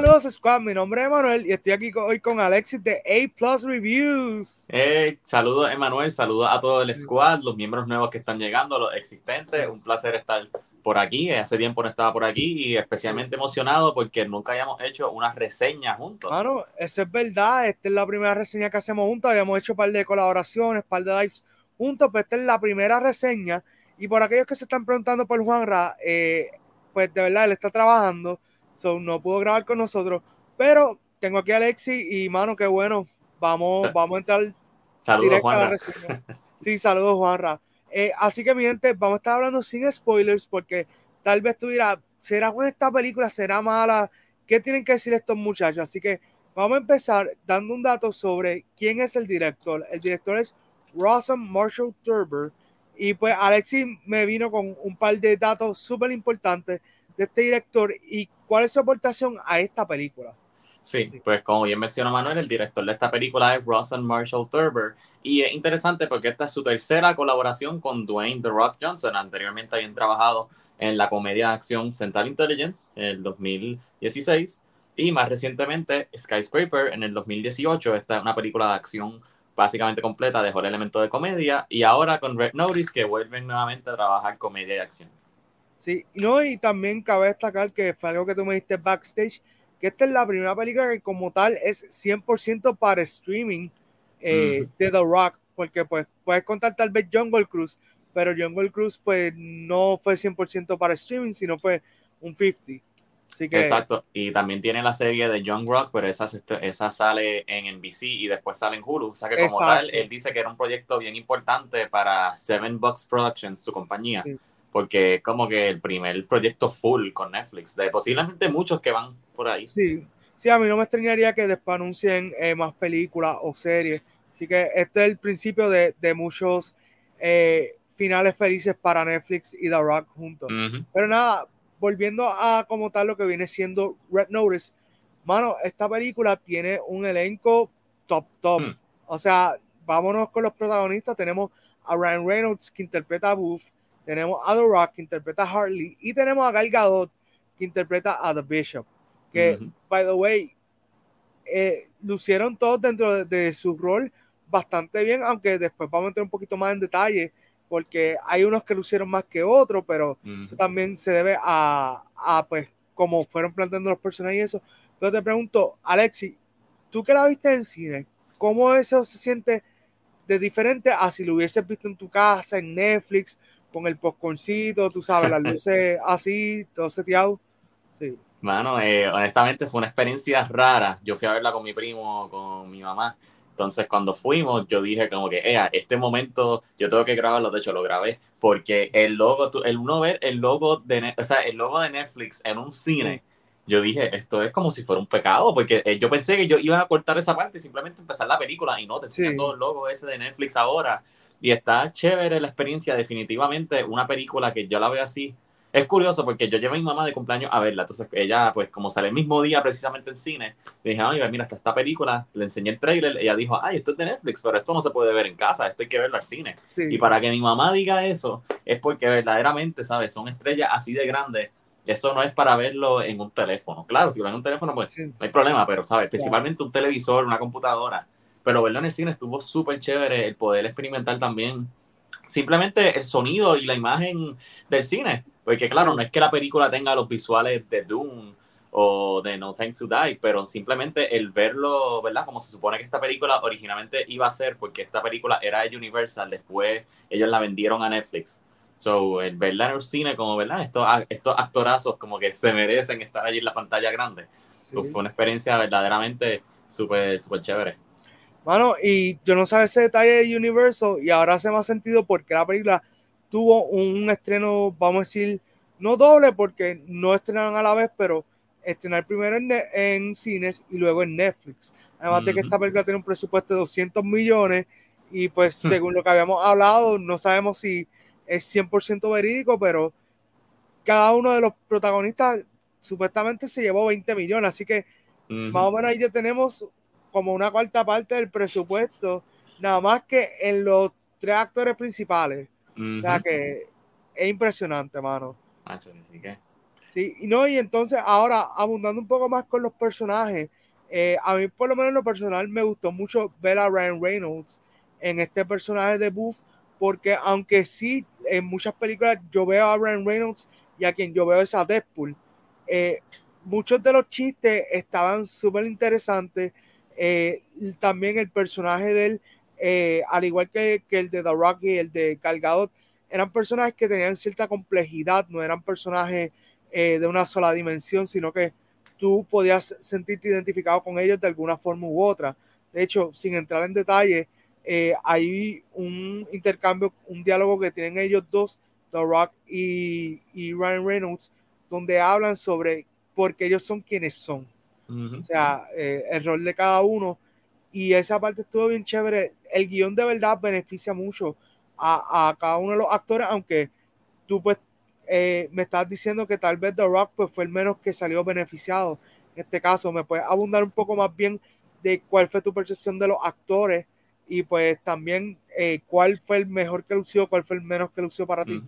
Saludos, Squad. Mi nombre es Manuel y estoy aquí hoy con Alexis de A Plus Reviews. Hey, saludos, Emanuel. Saludos a todo el squad, los miembros nuevos que están llegando, los existentes. Un placer estar por aquí. Hace tiempo no estaba por aquí y especialmente emocionado porque nunca habíamos hecho una reseña juntos. Claro, eso es verdad. Esta es la primera reseña que hacemos juntos. Habíamos hecho un par de colaboraciones, un par de lives juntos, pero esta es la primera reseña. Y por aquellos que se están preguntando por Juanra, eh, pues de verdad él está trabajando so no pudo grabar con nosotros, pero tengo aquí a Alexi y mano, qué bueno, vamos, vamos a entrar saludos, Juanra. Sí, saludos Juanra. Eh, así que mi gente, vamos a estar hablando sin spoilers porque tal vez tú dirás, ¿será buena esta película? ¿Será mala? ¿Qué tienen que decir estos muchachos? Así que vamos a empezar dando un dato sobre quién es el director. El director es Rossum Marshall Turber. Y pues Alexi me vino con un par de datos súper importantes de este director y cuál es su aportación a esta película. Sí, pues como bien mencionó Manuel, el director de esta película es Ross Marshall Turber. Y es interesante porque esta es su tercera colaboración con Dwayne The Rock Johnson. Anteriormente habían trabajado en la comedia de acción Central Intelligence en el 2016 y más recientemente Skyscraper en el 2018. Esta es una película de acción básicamente completa, dejó el elemento de comedia y ahora con Red Notice que vuelven nuevamente a trabajar comedia y acción. Sí, no, y también cabe destacar que fue algo que tú me diste backstage, que esta es la primera película que como tal es 100% para streaming eh, de The Rock, porque pues puedes contar tal vez Jungle Cruise, pero Jungle Cruise pues no fue 100% para streaming, sino fue un 50. Así que, Exacto, y también tiene la serie de Young Rock, pero esa, esa sale en NBC y después sale en Hulu. O sea que como tal, él dice que era un proyecto bien importante para Seven Bucks Productions, su compañía porque es como que el primer proyecto full con Netflix, de posiblemente muchos que van por ahí. Sí, sí, a mí no me extrañaría que después anuncien eh, más películas o series, así que este es el principio de, de muchos eh, finales felices para Netflix y The Rock juntos. Pero nada, volviendo a como tal lo que viene siendo Red Notice, mano, esta película tiene un elenco top, top. Hmm. O sea, vámonos con los protagonistas, tenemos a Ryan Reynolds que interpreta a Booth, tenemos a The Rock que interpreta a Harley y tenemos a Gal Gadot que interpreta a The Bishop. Que, by the way, eh, lucieron todos dentro de, su rol bastante bien, aunque después vamos a entrar un poquito más en detalle, porque hay unos que lucieron más que otros, pero eso también se debe a, a, pues, cómo fueron planteando los personajes y eso. Pero te pregunto, Alexi, tú que la viste en cine, ¿cómo eso se siente de diferente a si lo hubieses visto en tu casa, en Netflix? Con el posconcito, tú sabes, las luces así, todo seteado. Sí. Mano, eh, honestamente fue una experiencia rara. Yo fui a verla con mi primo, con mi mamá. Entonces, cuando fuimos, yo dije como que, ea, este momento yo tengo que grabarlo, de hecho lo grabé, porque el logo, el uno ver el logo de, o sea, el logo de Netflix en un cine, yo dije, esto es como si fuera un pecado, porque eh, yo pensé que yo iba a cortar esa parte y simplemente empezar la película y no, te enseñan todo el logo ese de Netflix ahora. Y está chévere la experiencia, definitivamente una película que yo la veo así. Es curioso porque yo llevo a mi mamá de cumpleaños a verla, entonces ella, pues como sale el mismo día precisamente en cine, le dije, ay, mira, hasta esta película, le enseñé el trailer, ella dijo, ay, esto es de Netflix, pero esto no se puede ver en casa, esto hay que verlo al cine. Y para que mi mamá diga eso, es porque verdaderamente, ¿sabes? Son estrellas así de grandes eso no es para verlo en un teléfono. Claro, si lo en un teléfono, pues no hay problema, pero, ¿sabes? Principalmente un televisor, una computadora pero verlo en el cine estuvo súper chévere, el poder experimentar también simplemente el sonido y la imagen del cine, porque claro, no es que la película tenga los visuales de Doom o de No Time to Die, pero simplemente el verlo, ¿verdad? Como se supone que esta película originalmente iba a ser, porque esta película era de Universal, después ellos la vendieron a Netflix. So, el verla en el cine, como, ¿verdad? Estos, estos actorazos como que se merecen estar allí en la pantalla grande. fue una experiencia verdaderamente súper, súper chévere. Bueno, y yo no sabía ese detalle de Universal y ahora hace más sentido porque la película tuvo un estreno, vamos a decir, no doble porque no estrenaron a la vez, pero estrenar primero en, en cines y luego en Netflix. Además de que esta película tiene un presupuesto de 200 millones y pues según lo que habíamos hablado, no sabemos si es 100% verídico, pero cada uno de los protagonistas supuestamente se llevó 20 millones, así que más o menos ahí ya tenemos como una cuarta parte del presupuesto, nada más que en los tres actores principales. O sea que es impresionante, mano. Macho, que. Sí, y no, y entonces ahora, abundando un poco más con los personajes, eh, a mí por lo menos en lo personal me gustó mucho ver a Ryan Reynolds en este personaje de Buff, porque aunque sí, en muchas películas yo veo a Ryan Reynolds y a quien yo veo es a Deadpool, eh, muchos de los chistes estaban súper interesantes. Eh, también el personaje de él, eh, al igual que, que, el de The y el de Calgadot, eran personajes que tenían cierta complejidad, no eran personajes de una sola dimensión, sino que tú podías sentirte identificado con ellos de alguna forma u otra. De hecho, sin entrar en detalle, eh, hay un intercambio, un diálogo que tienen ellos dos, The y, y Ryan Reynolds, donde hablan sobre por qué ellos son quienes son. O sea, eh, el rol de cada uno. Y esa parte estuvo bien chévere. El guion de verdad beneficia mucho a, a cada uno de los actores, aunque tú pues eh, me estás diciendo que tal vez The Rock pues, fue el menos que salió beneficiado. En este caso, ¿me puedes abundar un poco más bien de cuál fue tu percepción de los actores? y pues también eh, cuál fue el mejor que lució, cuál fue el menos que lució para ti.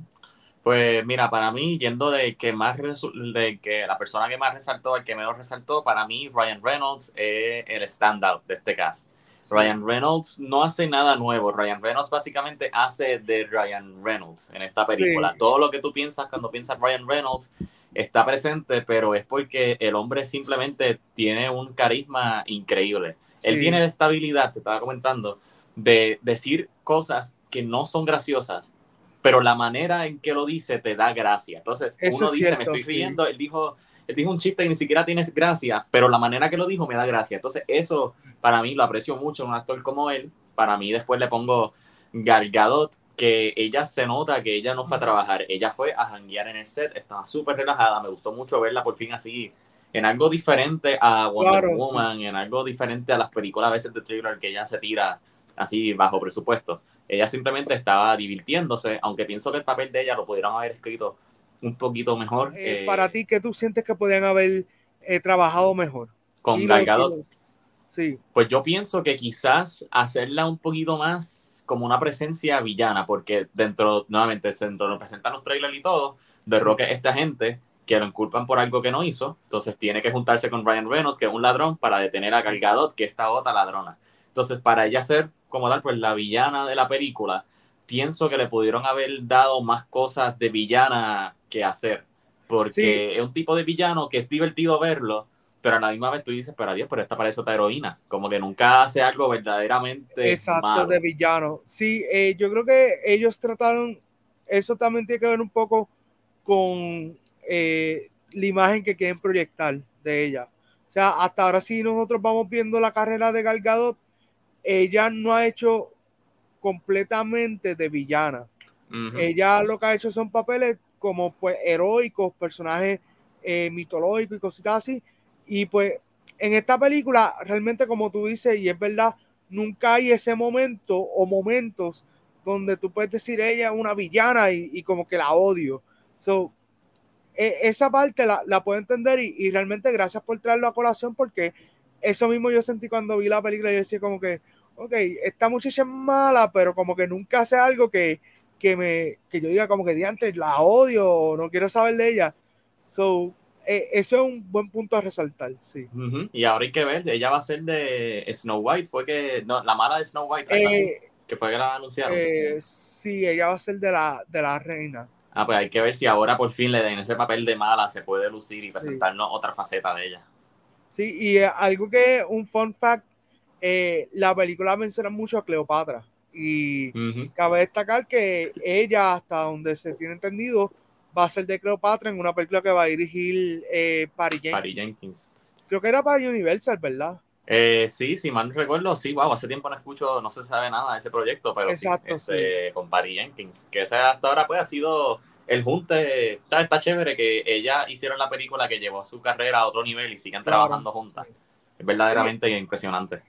Pues mira, para mí, yendo de que más de que la persona que más resaltó, el que menos resaltó, para mí Ryan Reynolds es el standout de este cast. Ryan Reynolds no hace nada nuevo. Ryan Reynolds básicamente hace de Ryan Reynolds en esta película. Todo lo que tú piensas cuando piensas Ryan Reynolds está presente, pero es porque el hombre simplemente tiene un carisma increíble. Él tiene la estabilidad, te estaba comentando, de decir cosas que no son graciosas, pero la manera en que lo dice te da gracia. Entonces, uno dice, me estoy riendo, él dijo, él dijo un chiste que ni siquiera tiene gracia, pero la manera que lo dijo me da gracia. Entonces, eso para mí lo aprecio mucho un actor como él. Para mí después le pongo Gal Gadot, que ella se nota que ella no fue a trabajar, ella fue a janguear en el set, estaba súper relajada, me gustó mucho verla por fin así en algo diferente a Wonder Woman, en algo diferente a las películas a veces de thriller que ella se tira así bajo presupuesto. Ella simplemente estaba divirtiéndose, aunque pienso que el papel de ella lo pudieron haber escrito un poquito mejor. Eh, para ti, ¿qué tú sientes que podrían haber eh, trabajado mejor? Con Gal Sí. Pues yo pienso que quizás hacerla un poquito más como una presencia villana, porque dentro, nuevamente, dentro nos presentan los trailers y todo, de Rock esta gente que lo inculpan por algo que no hizo, entonces tiene que juntarse con Ryan Reynolds, que es un ladrón, para detener a Gal que es esta otra ladrona. Entonces, para ella ser como tal, pues la villana de la película, pienso que le pudieron haber dado más cosas de villana que hacer, porque es un tipo de villano que es divertido verlo, pero a la misma vez tú dices, pero Dios, pero esta parece otra heroína, como que nunca hace algo verdaderamente Exacto, de villano. Sí, eh, yo creo que ellos trataron, eso también tiene que ver un poco con eh, la imagen que quieren proyectar de ella. O sea, hasta ahora sí nosotros vamos viendo la carrera de Galgado, ella no ha hecho completamente de villana. Ella lo que ha hecho son papeles como pues heroicos, personajes eh, mitológicos y cositas así. Y pues en esta película, realmente como tú dices, y es verdad, nunca hay ese momento o momentos donde tú puedes decir ella es una villana y, como que la odio. So, e, esa parte la, la puedo entender y, realmente gracias por traerlo a colación porque eso mismo yo sentí cuando vi la película. Yo decía como que, ok, esta muchacha es mala, pero como que nunca hace algo que, que me, que yo diga como que diantre, la odio o no quiero saber de ella. So, eh, eso es un buen punto a resaltar, sí. Y ahora hay que ver, ella va a ser de Snow White, fue que, no, la mala de Snow White, eh, que fue que la anunciaron. Eh, sí, ella va a ser de la, de la reina. Ah, pues hay que ver si ahora por fin le den ese papel de mala, se puede lucir y presentarnos otra faceta de ella. Sí, y algo que, un fun fact, la película menciona mucho a Cleopatra. Y cabe destacar que ella, hasta donde se tiene entendido, va a ser de Cleopatra en una película que va a dirigir eh, Patty Jenkins. Creo que era para Universal, ¿verdad? Eh, sí, si mal no recuerdo, sí, wow, hace tiempo no escucho, no se sabe nada de ese proyecto, pero Exacto, sí, este, con Patty Jenkins, que ese hasta ahora pues ha sido el junte, ¿sabes? Está chévere que ella hicieron la película que llevó su carrera a otro nivel y sigan trabajando juntas. Es verdaderamente impresionante.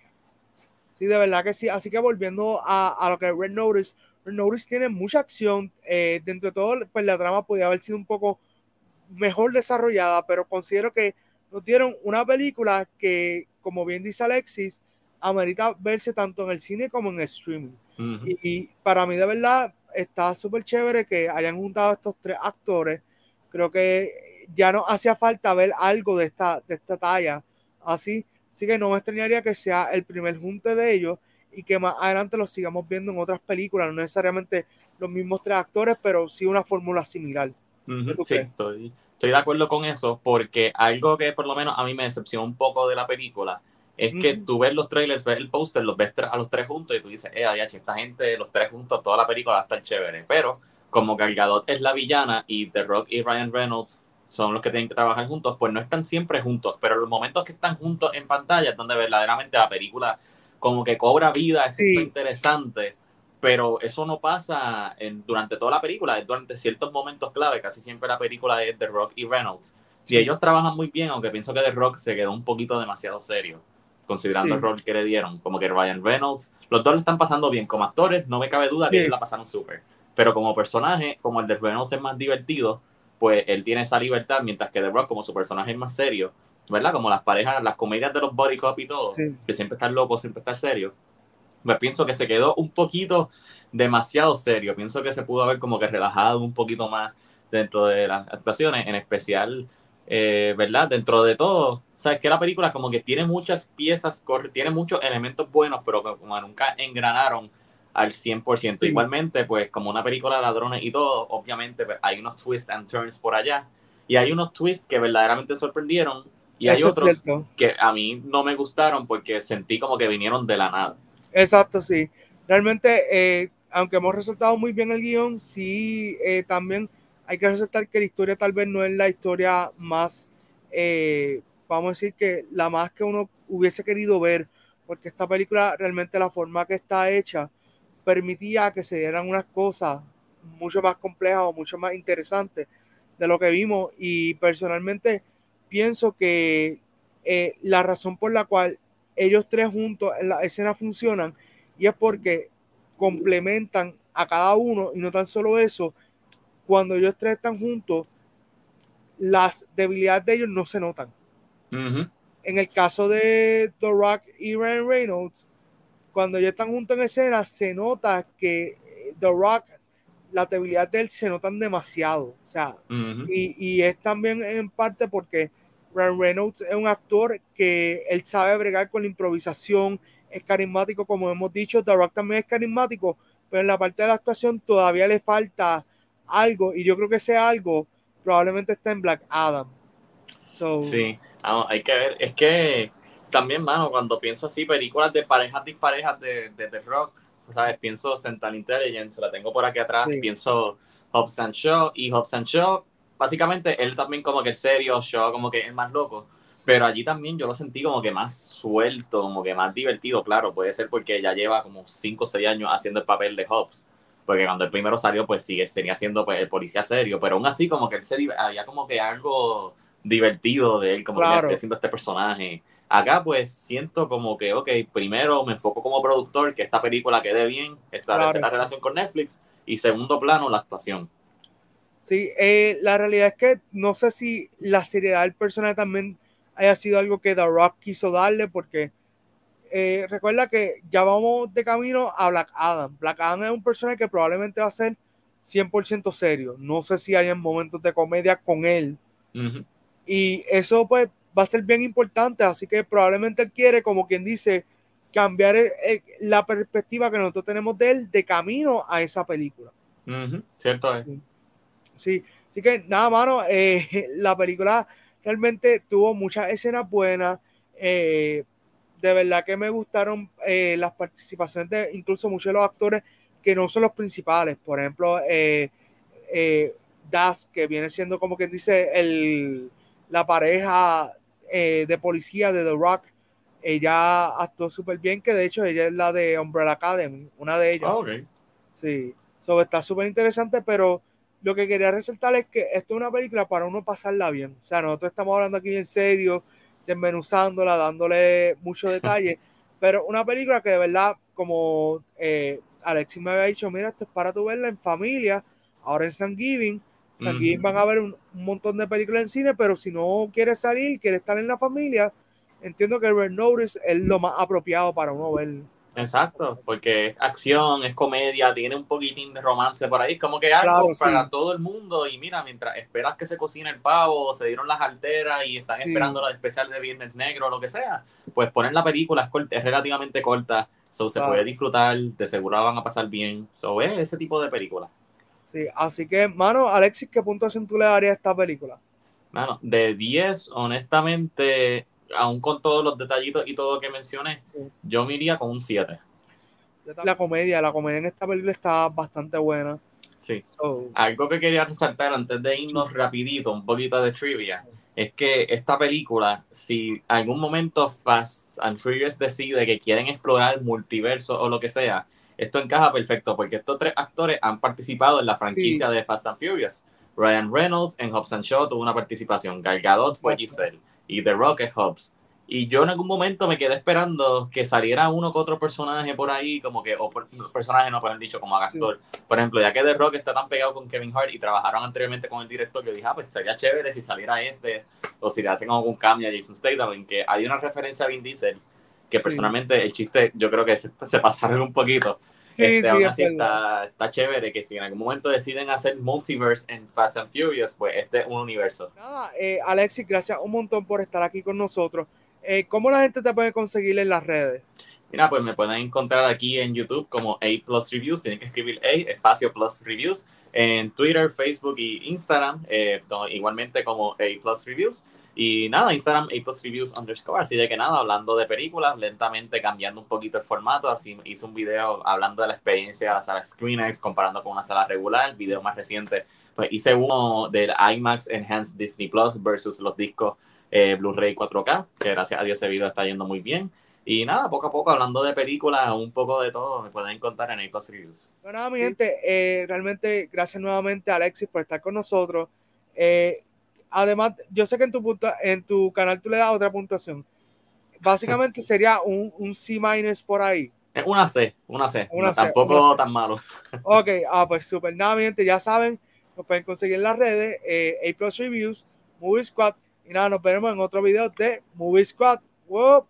Sí, de verdad que sí. Así que volviendo a, a lo que es Red Notice, Norris tiene mucha acción. Eh, dentro de todo, pues la trama podría haber sido un poco mejor desarrollada, pero considero que nos dieron una película que, como bien dice Alexis, amerita verse tanto en el cine como en el streaming. y, para mí, de verdad, está súper chévere que hayan juntado estos tres actores. Creo que ya no hacía falta ver algo de esta, de esta talla así. Así que no me extrañaría que sea el primer junte de ellos y que más adelante los sigamos viendo en otras películas, no necesariamente los mismos tres actores, pero sí una fórmula similar. sí, estoy, estoy de acuerdo con eso, porque algo que por lo menos a mí me decepcionó un poco de la película es que tú ves los trailers, ves el póster, los ves a los tres juntos y tú dices, eh, si esta gente, los tres juntos, toda la película va a estar chévere. Pero como Gal Gadot es la villana y The Rock y Ryan Reynolds son los que tienen que trabajar juntos, pues no están siempre juntos, pero los momentos que están juntos en pantalla es donde verdaderamente la película como que cobra vida, es interesante, pero eso no pasa en, durante toda la película, es durante ciertos momentos clave, casi siempre la película es The Rock y Reynolds. Y ellos trabajan muy bien, aunque pienso que The Rock se quedó un poquito demasiado serio, considerando el rol que le dieron, como que Ryan Reynolds, los dos le están pasando bien, como actores no me cabe duda que ellos la pasaron súper, pero como personaje, como el de Reynolds es más divertido, pues él tiene esa libertad, mientras que The Rock como su personaje es más serio, ¿verdad? Como las parejas, las comedias de los body cop y todo, que siempre están locos, siempre están serios. Pues pienso que se quedó un poquito demasiado serio. Pienso que se pudo haber como que relajado un poquito más dentro de las actuaciones, en especial, eh, ¿verdad? Dentro de todo, sabes que la película como que tiene muchas piezas, tiene muchos elementos buenos, pero como nunca engranaron al 100%. Igualmente, pues como una película de ladrones y todo, obviamente pues, hay unos twists and turns por allá. Y hay unos twists que verdaderamente sorprendieron y hay otros que a mí no me gustaron porque sentí como que vinieron de la nada. Exacto, sí. Realmente, eh, aunque hemos resaltado muy bien el guion, sí, eh, también hay que resaltar que la historia tal vez no es la historia más, eh, vamos a decir que la más que uno hubiese querido ver, porque esta película realmente la forma que está hecha permitía que se dieran unas cosas mucho más complejas o mucho más interesantes de lo que vimos y personalmente pienso que eh, la razón por la cual ellos tres juntos en la escena funcionan y es porque complementan a cada uno y no tan solo eso, cuando ellos tres están juntos, las debilidades de ellos no se notan. En el caso de The Rock y Ryan Reynolds, cuando ellos están juntos en escena, se nota que The Rock, la debilidad de él se notan demasiado. O sea, y, y, es también en parte porque Ryan Reynolds es un actor que él sabe bregar con la improvisación, es carismático, como hemos dicho, The Rock también es carismático, pero en la parte de la actuación todavía le falta algo, y yo creo que ese algo probablemente está en Black Adam. sí, hay que ver, es que también, mano, cuando pienso así, películas de parejas disparejas de, de The Rock, ¿sabes? Pienso Central Intelligence, la tengo por aquí atrás, pienso Hobbs and Shaw, y Hobbs and Shaw básicamente él también como que es serio, yo como que es más loco. Pero allí también yo lo sentí como que más suelto, como que más divertido, claro, puede ser porque ya lleva como 5 o 6 años haciendo el papel de Hobbs. Porque cuando el primero salió, pues sigue, seguía siendo pues, el policía serio, pero aún así como que él se había como que algo divertido de él, como que estoy haciendo este personaje. Acá pues siento como que, ok, primero me enfoco como productor, que esta película quede bien, establecer la relación con Netflix, y segundo plano, la actuación. Sí, eh, la realidad es que no sé si la seriedad del personaje también haya sido algo que The Rock quiso darle, porque eh, recuerda que ya vamos de camino a Black Adam. Black Adam es un personaje que probablemente va a ser 100% serio. No sé si hay momentos de comedia con él. Y eso pues va a ser bien importante, así que probablemente él quiere, como quien dice, cambiar eh, la perspectiva que nosotros tenemos de él de camino a esa película. Cierto es. Sí, así que nada, mano, eh, la película realmente tuvo muchas escenas buenas. Eh, de verdad que me gustaron eh, las participaciones de incluso muchos de los actores que no son los principales. Por ejemplo, Das, que viene siendo como quien dice el, la pareja de policía de The Rock. Ella actuó súper bien, que de hecho ella es la de Umbrella Academy, una de ellas. Ah, Sí, so, está súper interesante, pero lo que quería resaltar es que esto es una película para uno pasarla bien. O sea, nosotros estamos hablando aquí en serio, desmenuzándola, dándole mucho detalle, pero una película que de verdad, como eh, Alexis me había dicho, mira, esto es para tu verla en familia, ahora en San Giving. Giving van a ver un, montón de películas en cine, pero si no quieres salir, quieres estar en la familia, entiendo que Red Notice es lo más apropiado para uno ver Exacto, porque es acción, es comedia, tiene un poquitín de romance por ahí, como que algo para todo el mundo. Y mira, mientras esperas que se cocine el pavo, se dieron las alteras y están esperando la especial de Viernes Negro o lo que sea, pues poner la película es, relativamente corta, so se puede disfrutar, de seguro van a pasar bien. So es ese tipo de película. Sí, así que, mano, Alexis, ¿qué puntuación tú le darías a esta película? Mano, de 10, honestamente, aún con todos los detallitos y todo lo que mencioné, yo me iría con un 7. La comedia, la comedia en esta película está bastante buena. Sí. Algo que quería resaltar antes de irnos rapidito, un poquito de trivia, es que esta película, si algún momento Fast and Furious decide que quieren explorar multiverso o lo que sea, esto encaja perfecto porque estos tres actores han participado en la franquicia de Fast and Furious. Ryan Reynolds en Hobbs and Shaw tuvo una participación, Gal Gadot fue Giselle y The Rock es Hobbs. Y yo en algún momento me quedé esperando que saliera uno que otro personaje por ahí, como que, o personaje no, pues han dicho, como actor. Por ejemplo, ya que The Rock está tan pegado con Kevin Hart y trabajaron anteriormente con el director, yo dije, ah, pues sería chévere si saliera este, o si le hacen algún cambio a Jason Statham, en que hay una referencia a Vin Diesel, que personalmente el chiste yo creo que se, se pasaron un poquito. Sí, este, aún así está, está, chévere que si en algún momento deciden hacer multiverse en Fast and Furious, pues este es un universo. Nada, eh, Alexis, gracias un montón por estar aquí con nosotros. Eh, ¿Cómo la gente te puede conseguir en las redes? Mira, pues me pueden encontrar aquí en YouTube como A Plus Reviews. Tienen que escribir A, espacio Plus Reviews. En Twitter, Facebook y Instagram, eh, igualmente como A Plus Reviews. Y nada, Instagram A Plus Reviews underscore. Así de que nada, hablando de películas, lentamente cambiando un poquito el formato. Así hice un video hablando de la experiencia de la sala ScreenX comparando con una sala regular. El video más reciente, pues hice uno del IMAX Enhanced Disney Plus versus los discos eh, Blu-ray 4K, que gracias a Dios ese video está yendo muy bien. Y nada, poco a poco, hablando de películas, un poco de todo, me pueden encontrar en A Plus Reviews. Bueno, mi gente, eh, realmente gracias nuevamente a Alexis por estar con nosotros. Eh, Además, yo sé que en tu, punta, en tu canal tú le das otra puntuación. Básicamente sería un, un C por ahí. Es una C, una C. tampoco tan malo. Ok, ah, pues súper. Nada, mi gente, ya saben, nos pueden conseguir en las redes, eh, A Plus Reviews, Movie Squad. Y nada, nos veremos en otro video de Movie Squad. Wow.